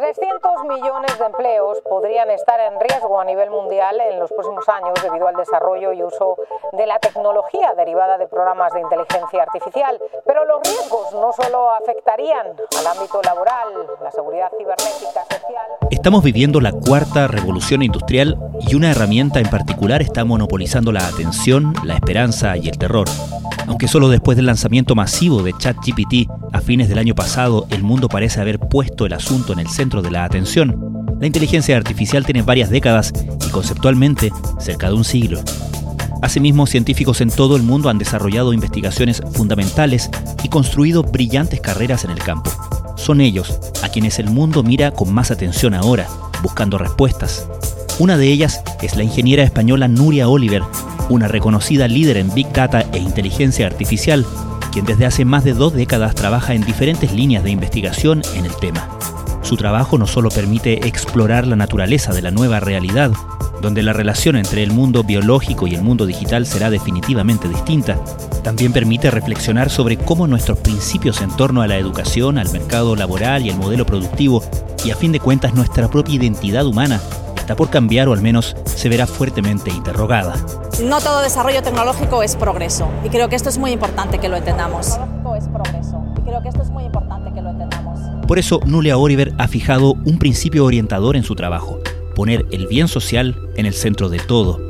300 millones de empleos podrían estar en riesgo a nivel mundial en los próximos años debido al desarrollo y uso de la tecnología derivada de programas de inteligencia artificial. Pero los riesgos no solo afectarían al ámbito laboral, la seguridad cibernética, social. Estamos viviendo la cuarta revolución industrial y una herramienta en particular está monopolizando la atención, la esperanza y el terror. Aunque solo después del lanzamiento masivo de ChatGPT a fines del año pasado el mundo parece haber puesto el asunto en el centro de la atención, la inteligencia artificial tiene varias décadas y conceptualmente cerca de un siglo. Asimismo, científicos en todo el mundo han desarrollado investigaciones fundamentales y construido brillantes carreras en el campo. Son ellos a quienes el mundo mira con más atención ahora, buscando respuestas. Una de ellas es la ingeniera española Nuria Oliver, una reconocida líder en Big Data e inteligencia artificial, quien desde hace más de dos décadas trabaja en diferentes líneas de investigación en el tema. Su trabajo no solo permite explorar la naturaleza de la nueva realidad, donde la relación entre el mundo biológico y el mundo digital será definitivamente distinta, también permite reflexionar sobre cómo nuestros principios en torno a la educación, al mercado laboral y el modelo productivo, y a fin de cuentas nuestra propia identidad humana, está por cambiar o al menos se verá fuertemente interrogada. No todo desarrollo tecnológico es progreso y creo que esto es muy importante que lo entendamos. Por eso, Nulia Oliver ha fijado un principio orientador en su trabajo, poner el bien social en el centro de todo.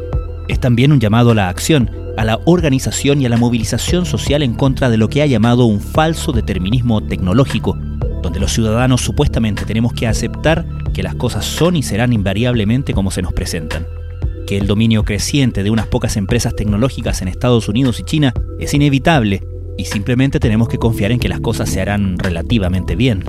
Es también un llamado a la acción, a la organización y a la movilización social en contra de lo que ha llamado un falso determinismo tecnológico, donde los ciudadanos supuestamente tenemos que aceptar que las cosas son y serán invariablemente como se nos presentan que el dominio creciente de unas pocas empresas tecnológicas en Estados Unidos y China es inevitable y simplemente tenemos que confiar en que las cosas se harán relativamente bien.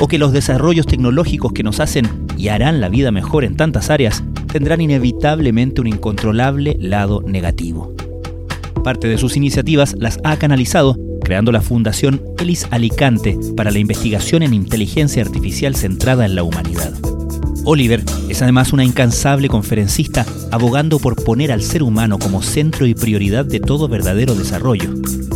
O que los desarrollos tecnológicos que nos hacen y harán la vida mejor en tantas áreas tendrán inevitablemente un incontrolable lado negativo. Parte de sus iniciativas las ha canalizado creando la Fundación Elis Alicante para la investigación en inteligencia artificial centrada en la humanidad. Oliver es además una incansable conferencista abogando por poner al ser humano como centro y prioridad de todo verdadero desarrollo.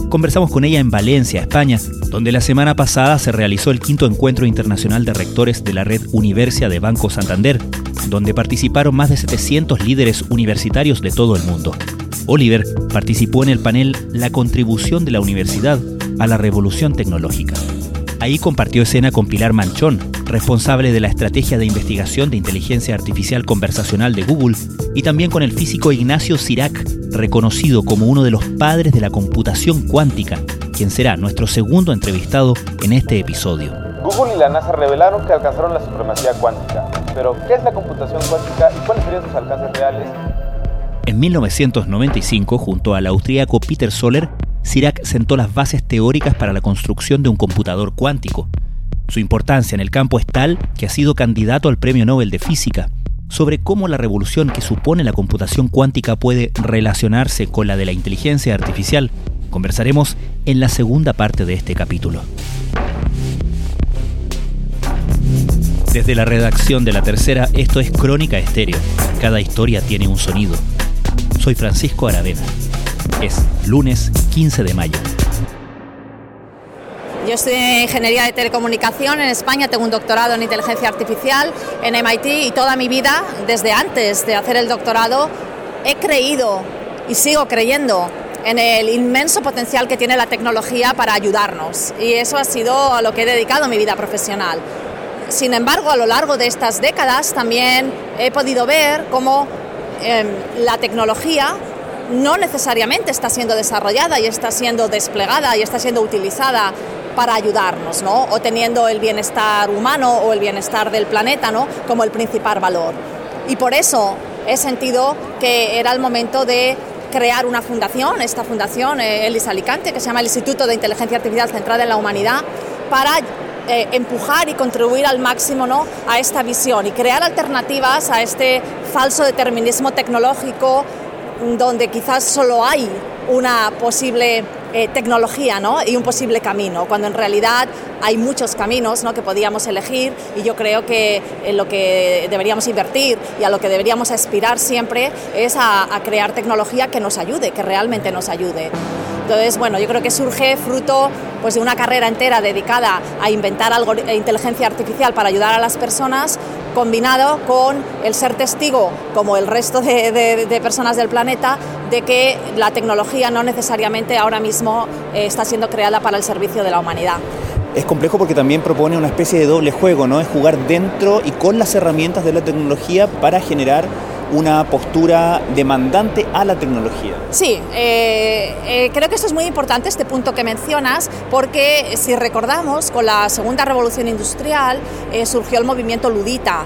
Conversamos con ella en Valencia, España, donde la semana pasada se realizó el quinto encuentro internacional de rectores de la red Universia de Banco Santander, donde participaron más de 700 líderes universitarios de todo el mundo. Oliver participó en el panel La contribución de la universidad a la revolución tecnológica. Ahí compartió escena con Pilar Manchón, responsable de la estrategia de investigación de inteligencia artificial conversacional de Google, y también con el físico Ignacio Sirac, reconocido como uno de los padres de la computación cuántica, quien será nuestro segundo entrevistado en este episodio. Google y la NASA revelaron que alcanzaron la supremacía cuántica, pero ¿qué es la computación cuántica y cuáles serían sus alcances reales? En 1995, junto al austríaco Peter Soller, Sirac sentó las bases teóricas para la construcción de un computador cuántico. Su importancia en el campo es tal que ha sido candidato al Premio Nobel de Física. Sobre cómo la revolución que supone la computación cuántica puede relacionarse con la de la inteligencia artificial, conversaremos en la segunda parte de este capítulo. Desde la redacción de la tercera, esto es Crónica Estéreo. Cada historia tiene un sonido. Soy Francisco Aravena. Es lunes 15 de mayo. Yo estudié en Ingeniería de Telecomunicación en España, tengo un doctorado en Inteligencia Artificial en MIT y toda mi vida, desde antes de hacer el doctorado, he creído y sigo creyendo en el inmenso potencial que tiene la tecnología para ayudarnos y eso ha sido a lo que he dedicado mi vida profesional. Sin embargo, a lo largo de estas décadas también he podido ver cómo em, la tecnología no necesariamente está siendo desarrollada y está siendo desplegada y está siendo utilizada para ayudarnos, ¿no? O teniendo el bienestar humano o el bienestar del planeta, ¿no? Como el principal valor. Y por eso he sentido que era el momento de crear una fundación, esta fundación, eh, Elis Alicante, que se llama el Instituto de Inteligencia Artificial Centrada en la Humanidad, para eh, empujar y contribuir al máximo ¿no? a esta visión y crear alternativas a este falso determinismo tecnológico donde quizás solo hay una posible eh, tecnología ¿no? y un posible camino, cuando en realidad hay muchos caminos ¿no? que podíamos elegir y yo creo que en lo que deberíamos invertir y a lo que deberíamos aspirar siempre es a crear tecnología que nos ayude, que realmente nos ayude. Entonces, bueno, yo creo que surge fruto pues de una carrera entera dedicada a inventar algo, inteligencia artificial para ayudar a las personas, combinado con el ser testigo, como el resto de, personas del planeta, de que la tecnología no necesariamente ahora mismo eh, está siendo creada para el servicio de la humanidad es complejo porque también propone una especie de doble juego, ¿no? Es jugar dentro y con las herramientas de la tecnología para generar una postura demandante a la tecnología. Sí, eh, eh, creo que esto es muy importante, este punto que mencionas, porque si recordamos, con la segunda revolución industrial eh, surgió el movimiento ludita,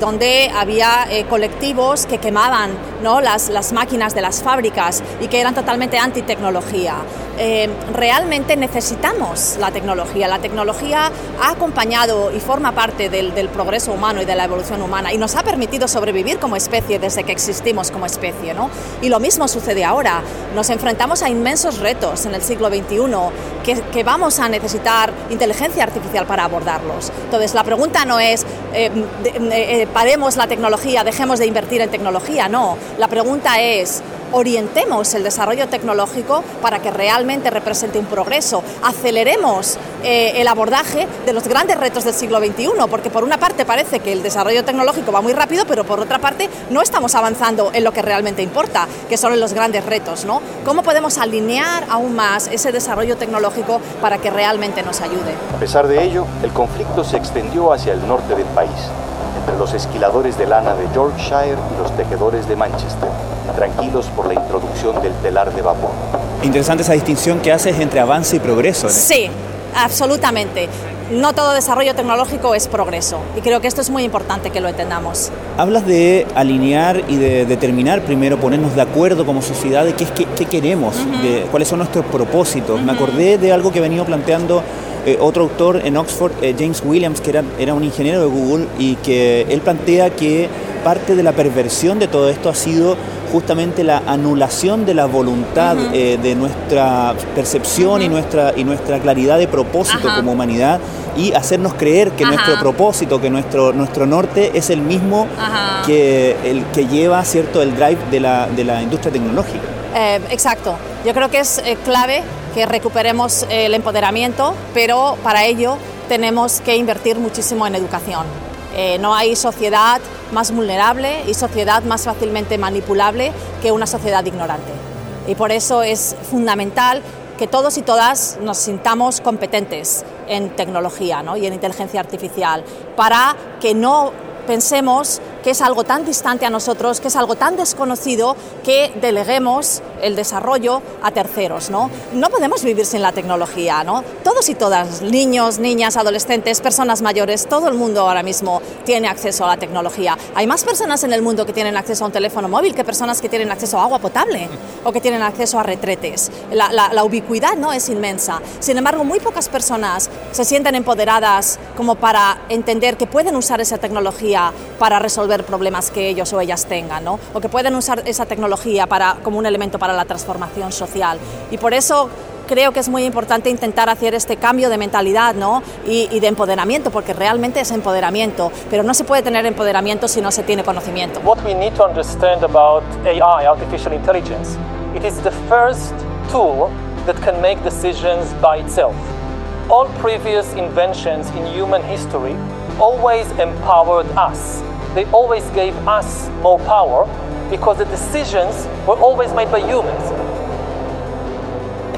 donde había colectivos que quemaban ¿no? las, las máquinas de las fábricas y que eran totalmente antitecnología. Eh, realmente necesitamos la tecnología. La tecnología ha acompañado y forma parte del, progreso humano y de la evolución humana y nos ha permitido sobrevivir como especie desde que existimos como especie. ¿no? Y lo mismo sucede ahora. Nos enfrentamos a inmensos retos en el siglo XXI que, vamos a necesitar inteligencia artificial para abordarlos. Entonces, la pregunta no es eh, eh, paremos la tecnología, dejemos de invertir en tecnología. No, la pregunta es orientemos el desarrollo tecnológico para que realmente represente un progreso, aceleremos eh, el abordaje de los grandes retos del siglo XXI, porque por una parte parece que el desarrollo tecnológico va muy rápido, pero por otra parte no estamos avanzando en lo que realmente importa, que son los grandes retos. ¿no? ¿Cómo podemos alinear aún más ese desarrollo tecnológico para que realmente nos ayude? A pesar de ello, el conflicto se extendió hacia el norte del país, entre los esquiladores de lana de Yorkshire y los tejedores de Manchester tranquilos por la introducción del telar de vapor. Interesante esa distinción que haces entre avance y progreso. Sí, absolutamente. No todo desarrollo tecnológico es progreso y creo que esto es muy importante que lo entendamos. Hablas de alinear y de determinar primero, ponernos de acuerdo como sociedad de qué, qué, queremos, de cuáles son nuestros propósitos. Me acordé de algo que he venido planteando eh, otro autor en Oxford, eh, James Williams, que era, era un ingeniero de Google y que él plantea que parte de la perversión de todo esto ha sido justamente la anulación de la voluntad eh, de nuestra percepción y, nuestra, y nuestra claridad de propósito como humanidad y hacernos creer que nuestro propósito, que nuestro, nuestro norte es el mismo que el que lleva cierto el drive de la, de la industria tecnológica. Eh, exacto. Yo creo que es eh, clave que recuperemos el empoderamiento, pero para ello tenemos que invertir muchísimo en educación. no hay sociedad más vulnerable y sociedad más fácilmente manipulable que una sociedad ignorante. Y por eso es fundamental que todos y todas nos sintamos competentes en tecnología y en inteligencia artificial para que no pensemos que es algo tan distante a nosotros, que es algo tan desconocido, que deleguemos el desarrollo a terceros. ¿no? no podemos vivir sin la tecnología. ¿no? Todos y todas, niños, niñas, adolescentes, personas mayores, todo el mundo ahora mismo tiene acceso a la tecnología. Hay más personas en el mundo que tienen acceso a un teléfono móvil que personas que tienen acceso a agua potable o que tienen acceso a retretes. La, la ubicuidad ¿no? es inmensa. Sin embargo, muy pocas personas se sienten empoderadas como para entender que pueden usar esa tecnología para resolver problemas que ellos o ellas tengan, ¿no? o que pueden usar esa tecnología para, como un elemento para la transformación social. Y por eso creo que es muy importante intentar hacer este cambio de mentalidad ¿no? y, y, de empoderamiento, porque realmente es empoderamiento, pero no se puede tener empoderamiento si no se tiene conocimiento. What we need to understand about AI, artificial intelligence, it is the first tool that can make decisions by itself. All previous inventions in human history always empowered us they always gave us more power because the decisions were always made by humans.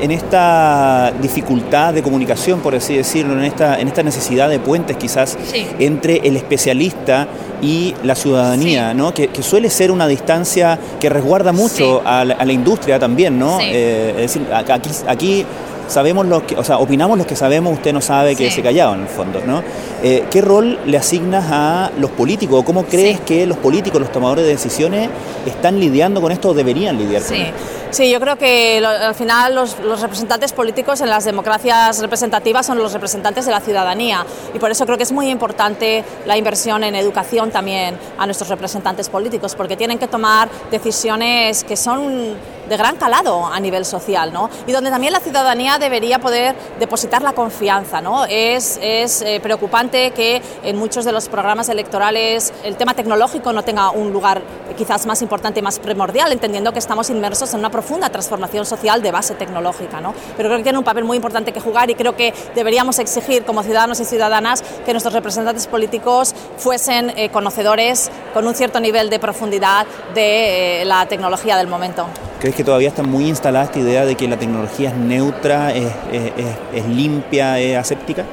En esta dificultad de comunicación, por así decirlo, en esta, en esta necesidad de puentes quizás entre el especialista y la ciudadanía, ¿no? Que, suele ser una distancia que resguarda mucho a, la, industria también, ¿no? Eh, es decir, aquí, aquí sabemos lo que, o sea, opinamos lo que sabemos, usted no sabe que se callado en el fondo, ¿no? Eh, ¿Qué rol le asignas a los políticos? ¿Cómo crees que los políticos, los tomadores de decisiones, están lidiando con esto o deberían lidiar con esto? Sí, yo creo que al final los, representantes políticos en las democracias representativas son los representantes de la ciudadanía y por eso creo que es muy importante la inversión en educación también a nuestros representantes políticos porque tienen que tomar decisiones que son de gran calado a nivel social, ¿no? Y donde también la ciudadanía debería poder depositar la confianza, ¿no? Es, es eh, preocupante que en muchos de los programas electorales el tema tecnológico no tenga un lugar quizás más importante y más primordial, entendiendo que estamos inmersos en una profunda transformación social de base tecnológica, ¿no? Pero creo que tiene un papel muy importante que jugar y creo que deberíamos exigir como ciudadanos y ciudadanas que nuestros representantes políticos fuesen eh, conocedores con un cierto nivel de profundidad de eh, la tecnología del momento. ¿Crees que todavía está muy instalada esta idea de que la tecnología es neutra, es, limpia, es aséptica?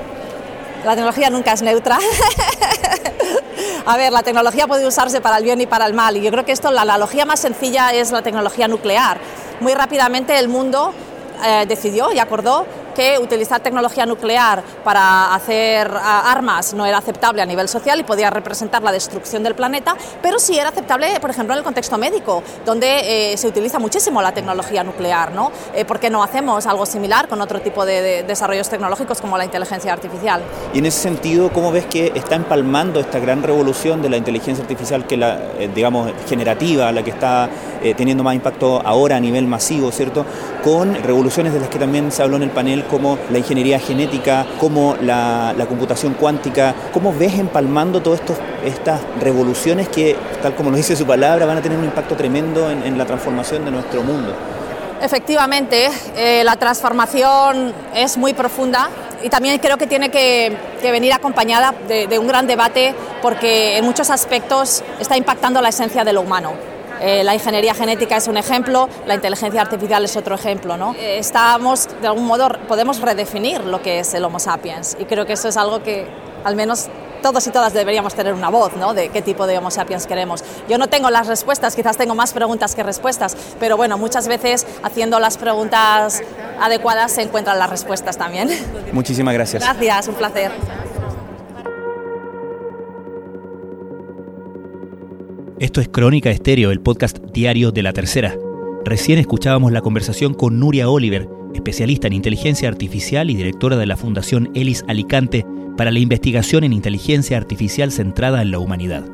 La tecnología nunca es neutra. A ver, la tecnología puede usarse para el bien y para el mal y yo creo que esto, la analogía más sencilla es la tecnología nuclear. Muy rápidamente el mundo eh, decidió y acordó que utilizar tecnología nuclear para hacer armas no era aceptable a nivel social y podía representar la destrucción del planeta, pero sí era aceptable, por ejemplo, en el contexto médico, donde eh, se utiliza muchísimo la tecnología nuclear. ¿no? Eh, ¿Por qué no hacemos algo similar con otro tipo de, desarrollos tecnológicos como la inteligencia artificial? Y en ese sentido, ¿cómo ves que está empalmando esta gran revolución de la inteligencia artificial, que la, eh, digamos, generativa, la que está teniendo más impacto ahora a nivel masivo, ¿cierto? Con revoluciones de las que también se habló en el panel como la ingeniería genética, como la, computación cuántica. ¿Cómo ves empalmando todas estas revoluciones que, tal como nos dice su palabra, van a tener un impacto tremendo en, la transformación de nuestro mundo? Efectivamente, eh, la transformación es muy profunda y también creo que tiene que, venir acompañada de, un gran debate porque en muchos aspectos está impactando la esencia de lo humano. Eh, la ingeniería genética es un ejemplo, la inteligencia artificial es otro ejemplo. ¿no? Eh, estamos, de algún modo, podemos redefinir lo que es el Homo sapiens y creo que eso es algo que al menos todos y todas deberíamos tener una voz ¿no? de qué tipo de Homo sapiens queremos. Yo no tengo las respuestas, quizás tengo más preguntas que respuestas, pero bueno, muchas veces haciendo las preguntas adecuadas se encuentran las respuestas también. Muchísimas gracias. Gracias, un placer. Esto es Crónica Estéreo, el podcast diario de la tercera. Recién escuchábamos la conversación con Nuria Oliver, especialista en inteligencia artificial y directora de la Fundación Elis Alicante para la investigación en inteligencia artificial centrada en la humanidad.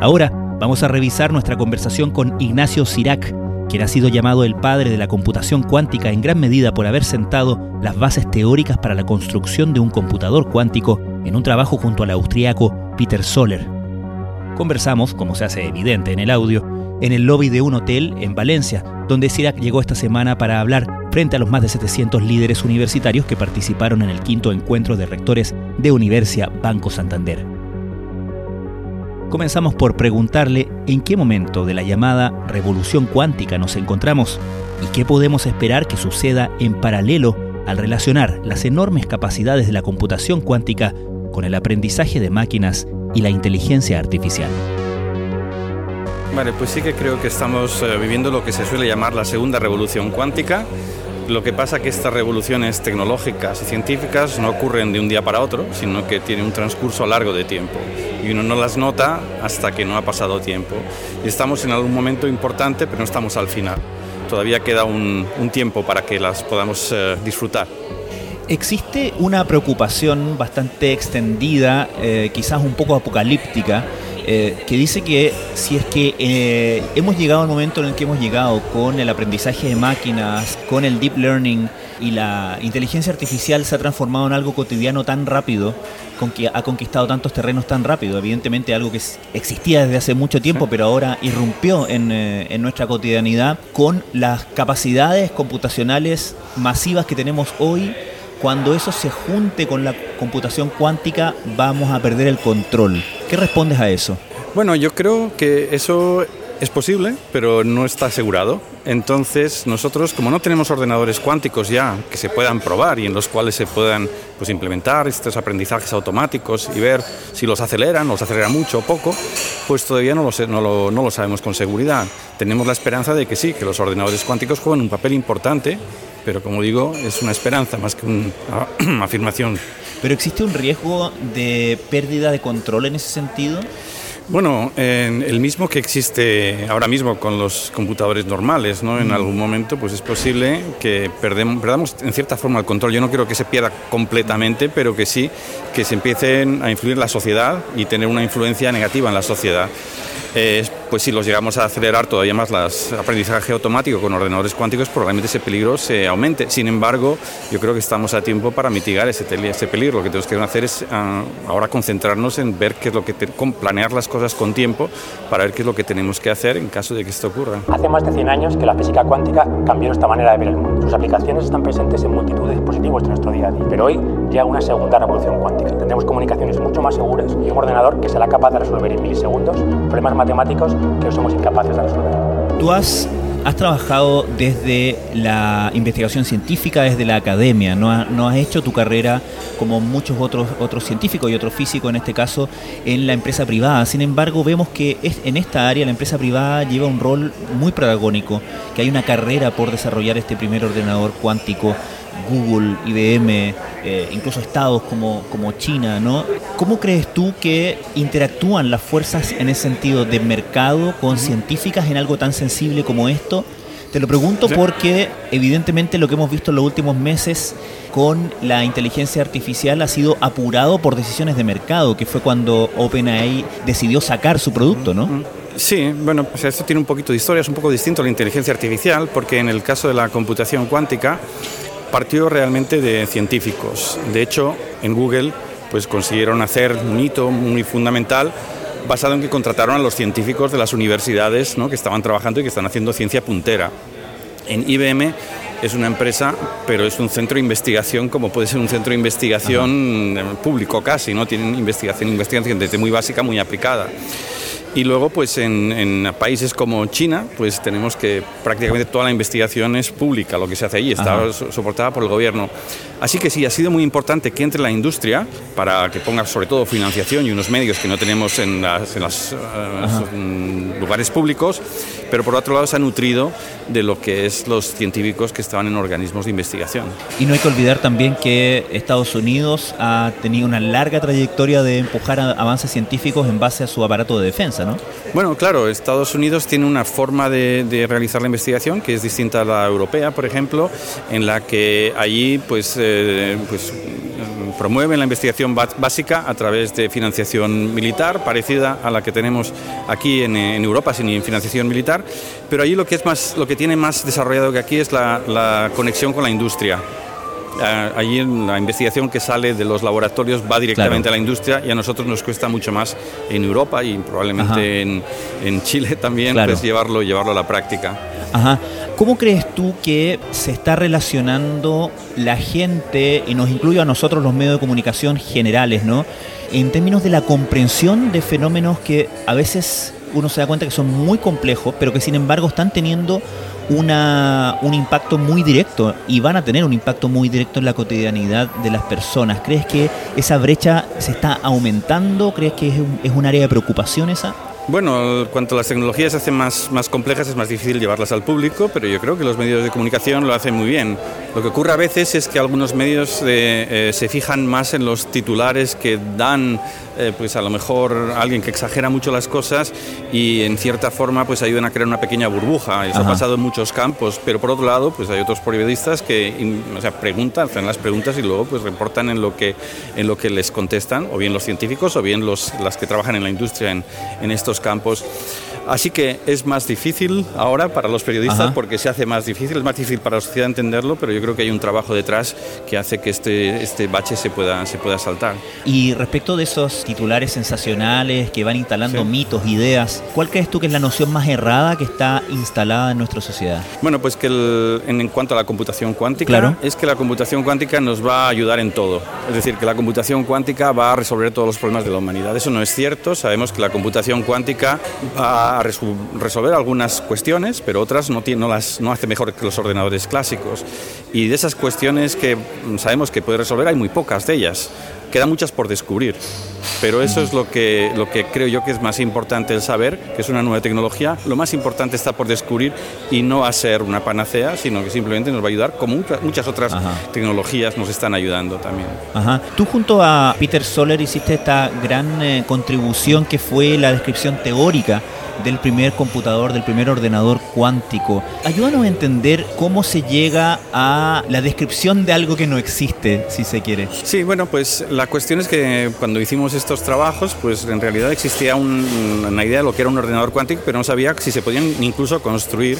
Ahora vamos a revisar nuestra conversación con Ignacio Sirac, quien ha sido llamado el padre de la computación cuántica en gran medida por haber sentado las bases teóricas para la construcción de un computador cuántico en un trabajo junto al austríaco Peter Soller. Conversamos, como se hace evidente en el audio, en el lobby de un hotel en Valencia, donde Sirac llegó esta semana para hablar frente a los más de 700 líderes universitarios que participaron en el quinto encuentro de rectores de Universia Banco Santander. Comenzamos por preguntarle en qué momento de la llamada revolución cuántica nos encontramos y qué podemos esperar que suceda en paralelo al relacionar las enormes capacidades de la computación cuántica con el aprendizaje de máquinas y la inteligencia artificial. Vale, pues sí que creo que estamos eh, viviendo lo que se suele llamar la segunda revolución cuántica. Lo que pasa es que estas revoluciones tecnológicas y científicas no ocurren de un día para otro, sino que tienen un transcurso largo de tiempo. Y uno no las nota hasta que no ha pasado tiempo. Y estamos en algún momento importante, pero no estamos al final. Todavía queda un, tiempo para que las podamos eh, disfrutar. Existe una preocupación bastante extendida, eh, quizás un poco apocalíptica, eh, que dice que si es que eh, hemos llegado al momento en el que hemos llegado con el aprendizaje de máquinas, con el deep learning y la inteligencia artificial se ha transformado en algo cotidiano tan rápido, con que ha conquistado tantos terrenos tan rápido, evidentemente algo que existía desde hace mucho tiempo, pero ahora irrumpió en, en nuestra cotidianidad con las capacidades computacionales masivas que tenemos hoy cuando eso se junte con la computación cuántica vamos a perder el control. ¿Qué respondes a eso? Bueno, yo creo que eso es posible, pero no está asegurado. Entonces, nosotros, como no tenemos ordenadores cuánticos ya que se puedan probar y en los cuales se puedan pues, implementar estos aprendizajes automáticos y ver si los aceleran, los aceleran mucho o poco, pues todavía no lo sabemos con seguridad. Tenemos la esperanza de que sí, que los ordenadores cuánticos juegan un papel importante pero como digo, es una esperanza más que una afirmación. ¿Pero existe un riesgo de pérdida de control en ese sentido? Bueno, el mismo que existe ahora mismo con los computadores normales, ¿no? En algún momento, pues es posible que perdemos, perdamos en cierta forma el control. Yo no creo que se pierda completamente, pero que sí que se empiecen a influir en la sociedad y tener una influencia negativa en la sociedad. Eh, pues si los llegamos a acelerar todavía más las aprendizaje automático con ordenadores cuánticos, probablemente ese peligro se aumente. Sin embargo, yo creo que estamos a tiempo para mitigar ese, peligro. Lo que tenemos que hacer es ah, ahora concentrarnos en ver qué es lo que planear las cosas con tiempo para ver qué es lo que tenemos que hacer en caso de que esto ocurra. Hace más de 100 años que la física cuántica cambió esta manera de ver el mundo. Sus aplicaciones están presentes en multitud de dispositivos de nuestro día a día. Pero hoy llega una segunda revolución cuántica. Tendremos comunicaciones mucho más seguras y un ordenador que será capaz de resolver en milisegundos problemas matemáticos que somos incapaces de resolver. Tú has has trabajado desde la investigación científica, desde la academia, no, no, has hecho tu carrera como muchos otros, otros científicos y otros físicos en este caso en la empresa privada. Sin embargo, vemos que en esta área la empresa privada lleva un rol muy protagónico, que hay una carrera por desarrollar este primer ordenador cuántico Google, IBM, eh, incluso estados como, como China, ¿no? ¿Cómo crees tú que interactúan las fuerzas en ese sentido de mercado con científicas en algo tan sensible como esto? Te lo pregunto porque evidentemente lo que hemos visto en los últimos meses con la inteligencia artificial ha sido apurado por decisiones de mercado, que fue cuando OpenAI decidió sacar su producto, ¿no? Sí, bueno, pues esto tiene un poquito de historia, es un poco distinto a la inteligencia artificial, porque en el caso de la computación cuántica, partió realmente de científicos. De hecho, en Google pues consiguieron hacer un hito muy fundamental basado en que contrataron a los científicos de las universidades ¿no? que estaban trabajando y que están haciendo ciencia puntera. En IBM es una empresa, pero es un centro de investigación como puede ser un centro de investigación público casi, ¿no? Tienen investigación, investigación desde muy básica, muy aplicada. Y luego, pues en, países como China, pues tenemos que prácticamente toda la investigación es pública, lo que se hace allí, está soportada por el gobierno. Así que sí, ha sido muy importante que entre la industria para que ponga sobre todo financiación y unos medios que no tenemos en los eh, lugares públicos, pero por otro lado se ha nutrido de lo que es los científicos que estaban en organismos de investigación. Y no hay que olvidar también que Estados Unidos ha tenido una larga trayectoria de empujar avances científicos en base a su aparato de defensa. Bueno, claro, Estados Unidos tiene una forma de, realizar la investigación que es distinta a la europea, por ejemplo, en la que allí pues, eh, pues promueven la investigación básica a través de financiación militar, parecida a la que tenemos aquí en, Europa, sin financiación militar, pero allí lo que, es más, lo que tiene más desarrollado que aquí es la conexión con la industria. Eh, allí la investigación que sale de los laboratorios va directamente a la industria y a nosotros nos cuesta mucho más en Europa y probablemente en, Chile también pues llevarlo, llevarlo a la práctica. Ajá. ¿Cómo crees tú que se está relacionando la gente, y nos incluye a nosotros los medios de comunicación generales, ¿no? en términos de la comprensión de fenómenos que a veces uno se da cuenta que son muy complejos, pero que sin embargo están teniendo una, un impacto muy directo y van a tener un impacto muy directo en la cotidianidad de las personas. ¿Crees que esa brecha se está aumentando? ¿Crees que es un, es un área de preocupación esa? Bueno, cuanto las tecnologías se hacen más, más complejas es más difícil llevarlas al público, pero yo creo que los medios de comunicación lo hacen muy bien. Lo que ocurre a veces es que algunos medios eh, se fijan más en los titulares que dan eh, pues a lo mejor alguien que exagera mucho las cosas y en cierta forma pues ayudan a crear una pequeña burbuja. Eso ha pasado en muchos campos, pero por otro lado pues hay otros periodistas que o sea, preguntan, hacen las preguntas y luego pues reportan en lo que, en lo que les contestan, o bien los científicos o bien los, las que trabajan en la industria en, en estos campos. Así que es más difícil ahora para los periodistas porque se hace más difícil, es más difícil para la sociedad entenderlo, pero yo creo que hay un trabajo detrás que hace que este, este bache se pueda, se pueda saltar. Y respecto de esos titulares sensacionales que van instalando mitos, ideas, ¿cuál crees tú que es la noción más errada que está instalada en nuestra sociedad? Bueno, pues que en, cuanto a la computación cuántica, es que la computación cuántica nos va a ayudar en todo. Es decir, que la computación cuántica va a resolver todos los problemas de la humanidad. Eso no es cierto. Sabemos que la computación cuántica va a resolver algunas cuestiones, pero otras no, no las no hace mejor que los ordenadores clásicos. Y de esas cuestiones que sabemos que puede resolver, hay muy pocas de ellas. Quedan muchas por descubrir. Pero eso es lo que, lo que creo yo que es más importante el saber, que es una nueva tecnología. Lo más importante está por descubrir y no va a ser una panacea, sino que simplemente nos va a ayudar, como muchas otras tecnologías nos están ayudando también. Ajá. Tú junto a Peter Soller hiciste esta gran eh, contribución que fue la descripción teórica del primer computador, del primer ordenador cuántico. Ayúdanos a entender cómo se llega a la descripción de algo que no existe, si se quiere. Sí, bueno, pues la cuestión es que cuando hicimos estos trabajos, pues en realidad existía una idea de lo que era un ordenador cuántico, pero no sabía si se podían incluso construir.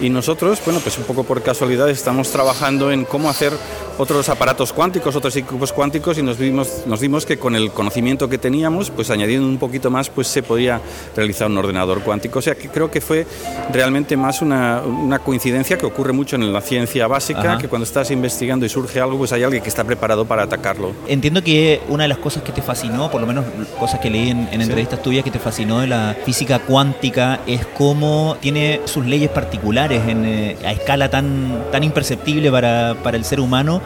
Y nosotros, bueno, pues un poco por casualidad estamos trabajando en cómo hacer otros aparatos cuánticos, otros equipos cuánticos y nos vimos, nos dimos que con el conocimiento que teníamos, pues añadiendo un poquito más, pues se podía realizar un ordenador cuántico. O sea que creo que fue realmente más una, una coincidencia que ocurre mucho en la ciencia básica, que cuando estás investigando y surge algo, pues hay alguien que está preparado para atacarlo. Entiendo que una de las cosas que te fascinó, por lo menos cosas que leí en, entrevistas tuyas que te fascinó de la física cuántica, es cómo tiene sus leyes particulares en, eh, a escala tan, tan imperceptible para, para el ser humano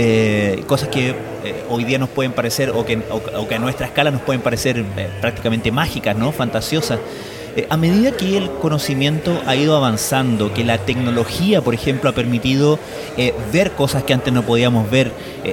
eh, cosas que eh, hoy día nos pueden parecer, o que, a nuestra escala nos pueden parecer eh, prácticamente mágicas, ¿no? fantasiosas. a medida que el conocimiento ha ido avanzando, que la tecnología, por ejemplo, ha permitido ver cosas que antes no podíamos ver,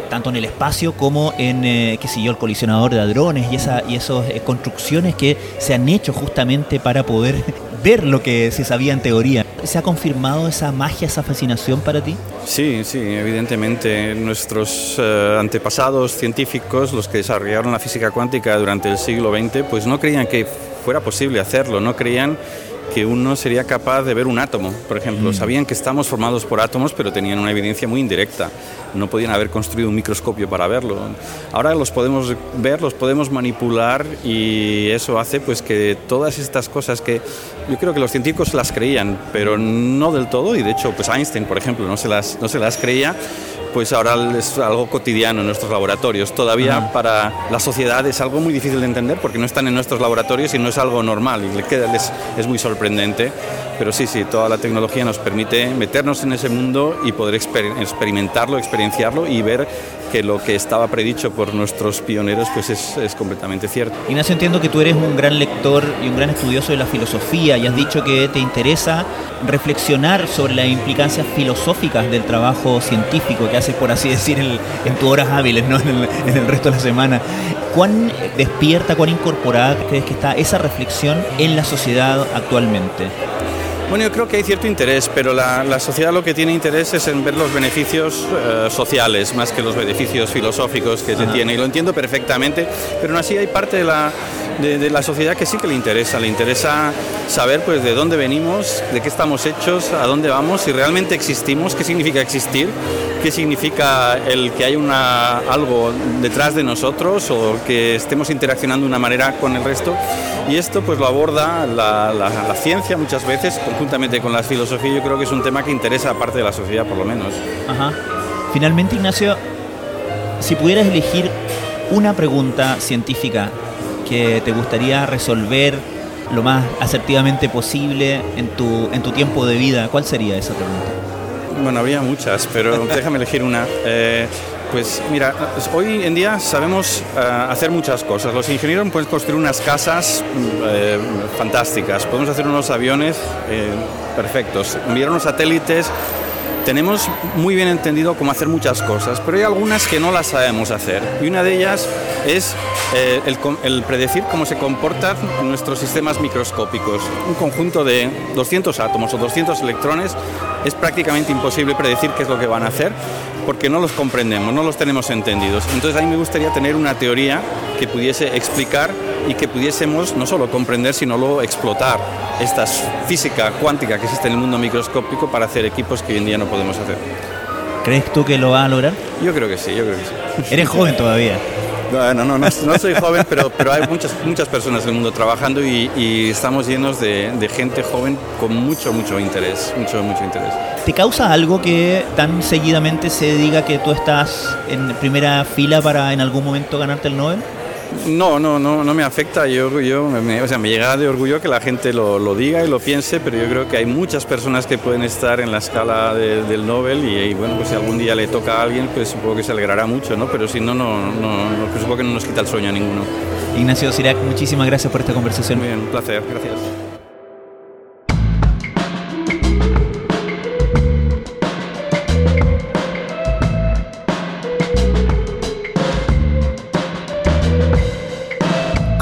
tanto en el espacio como en, qué sé yo, el colisionador de hadrones y, esa, y esas construcciones que se han hecho justamente para poder ver lo que se sabía en teoría. ¿Se ha confirmado esa magia, esa fascinación para ti? Sí, sí, evidentemente. Nuestros eh, antepasados científicos, los que desarrollaron la física cuántica durante el siglo XX, pues no creían que fuera posible hacerlo, no creían que uno sería capaz de ver un átomo, por ejemplo. Mm. Sabían que estamos formados por átomos, pero tenían una evidencia muy indirecta. No podían haber construido un microscopio para verlo. Ahora los podemos ver, los podemos manipular y eso hace pues que todas estas cosas que yo creo que los científicos las creían, pero no del todo y de hecho pues Einstein, por ejemplo, no se las no se las creía pues ahora es algo cotidiano en nuestros laboratorios. Todavía para la sociedad es algo muy difícil de entender porque no están en nuestros laboratorios y no es algo normal y le queda, es, es muy sorprendente. Pero sí, sí, toda la tecnología nos permite meternos en ese mundo y poder experimentarlo, experienciarlo y ver que lo que estaba predicho por nuestros pioneros pues es, es, completamente cierto. Ignacio, entiendo que tú eres un gran lector y un gran estudioso de la filosofía y has dicho que te interesa reflexionar sobre las implicancias filosóficas del trabajo científico que haces, por así decir, en, en tus horas hábiles, ¿no? en, el, en el resto de la semana. ¿Cuán despierta, cuán incorporada crees que está esa reflexión en la sociedad actualmente? Bueno, yo creo que hay cierto interés, pero la, sociedad lo que tiene interés es en ver los beneficios eh, sociales más que los beneficios filosóficos que se tiene. Y lo entiendo perfectamente, pero aún así hay parte de la, de, la sociedad que sí que le interesa. Le interesa saber pues, de dónde venimos, de qué estamos hechos, a dónde vamos, si realmente existimos, qué significa existir, qué significa el que hay una, algo detrás de nosotros o que estemos interaccionando de una manera con el resto. Y esto pues lo aborda la, ciencia muchas veces juntamente con la filosofía, yo creo que es un tema que interesa a parte de la sociedad, por lo menos. Finalmente, Ignacio, si pudieras elegir una pregunta científica que te gustaría resolver lo más asertivamente posible en tu, en tu tiempo de vida, ¿cuál sería esa pregunta? Bueno, había muchas, pero déjame elegir una. Eh, pues mira, hoy en día sabemos eh, hacer muchas cosas. Los ingenieros pueden construir unas casas eh, fantásticas, podemos hacer unos aviones eh, perfectos, enviar unos satélites. Tenemos muy bien entendido cómo hacer muchas cosas, pero hay algunas que no las sabemos hacer. Y una de ellas es el, el, predecir cómo se comportan nuestros sistemas microscópicos. Un conjunto de 200 átomos o 200 electrones es prácticamente imposible predecir qué es lo que van a hacer porque no los comprendemos, no los tenemos entendidos. Entonces a mí me gustaría tener una teoría que pudiese explicar y que pudiésemos no solo comprender, sino luego explotar esta física cuántica que existe en el mundo microscópico para hacer equipos que hoy en día no podemos hacer. ¿Crees tú que lo va a lograr? Yo creo que sí, yo creo que sí. Eres joven todavía. No, no, no, no, soy joven, pero, pero hay muchas, muchas personas en el mundo trabajando y, y estamos llenos de, de, gente joven con mucho, mucho interés, mucho, mucho interés. ¿Te causa algo que tan seguidamente se diga que tú estás en primera fila para en algún momento ganarte el Nobel? No, no, no, no me afecta. Yo, yo me, o sea, me llega de orgullo que la gente lo, lo, diga y lo piense, pero yo creo que hay muchas personas que pueden estar en la escala del Nobel y, bueno, pues si algún día le toca a alguien, pues supongo que se alegrará mucho, ¿no? Pero si no, no, no, no pues supongo que no nos quita el sueño a ninguno. Ignacio Sirac, muchísimas gracias por esta conversación. Muy bien, un placer, gracias.